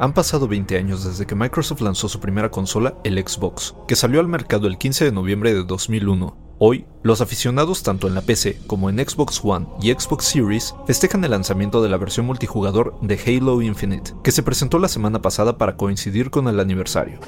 Han pasado 20 años desde que Microsoft lanzó su primera consola, el Xbox, que salió al mercado el 15 de noviembre de 2001. Hoy, los aficionados tanto en la PC como en Xbox One y Xbox Series festejan el lanzamiento de la versión multijugador de Halo Infinite, que se presentó la semana pasada para coincidir con el aniversario.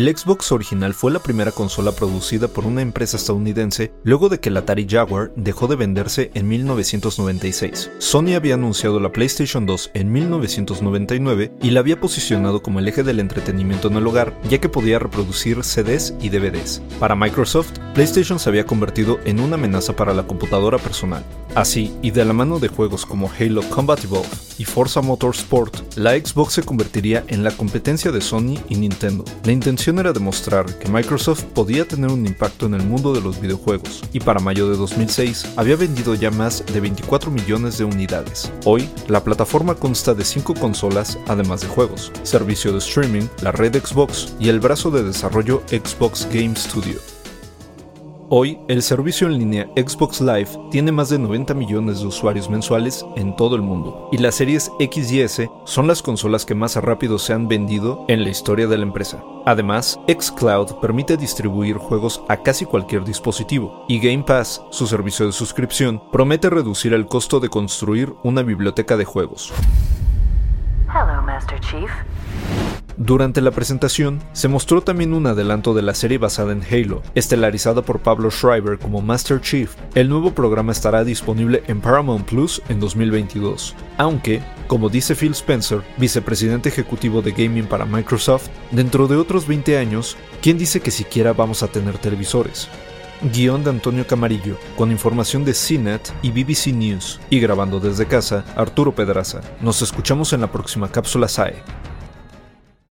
El Xbox original fue la primera consola producida por una empresa estadounidense luego de que el Atari Jaguar dejó de venderse en 1996. Sony había anunciado la PlayStation 2 en 1999 y la había posicionado como el eje del entretenimiento en el hogar, ya que podía reproducir CDs y DVDs. Para Microsoft, PlayStation se había convertido en una amenaza para la computadora personal. Así, y de la mano de juegos como Halo Combat Evolved y Forza Motorsport, la Xbox se convertiría en la competencia de Sony y Nintendo. La intención era demostrar que Microsoft podía tener un impacto en el mundo de los videojuegos, y para mayo de 2006 había vendido ya más de 24 millones de unidades. Hoy, la plataforma consta de 5 consolas, además de juegos, servicio de streaming, la red Xbox y el brazo de desarrollo Xbox Game Studio. Hoy, el servicio en línea Xbox Live tiene más de 90 millones de usuarios mensuales en todo el mundo, y las series X y S son las consolas que más rápido se han vendido en la historia de la empresa. Además, xCloud permite distribuir juegos a casi cualquier dispositivo, y Game Pass, su servicio de suscripción, promete reducir el costo de construir una biblioteca de juegos. Hello, Master Chief. Durante la presentación, se mostró también un adelanto de la serie basada en Halo, estelarizada por Pablo Schreiber como Master Chief. El nuevo programa estará disponible en Paramount Plus en 2022, aunque, como dice Phil Spencer, vicepresidente ejecutivo de gaming para Microsoft, dentro de otros 20 años, ¿quién dice que siquiera vamos a tener televisores? Guión de Antonio Camarillo, con información de CNET y BBC News, y grabando desde casa, Arturo Pedraza. Nos escuchamos en la próxima cápsula SAE.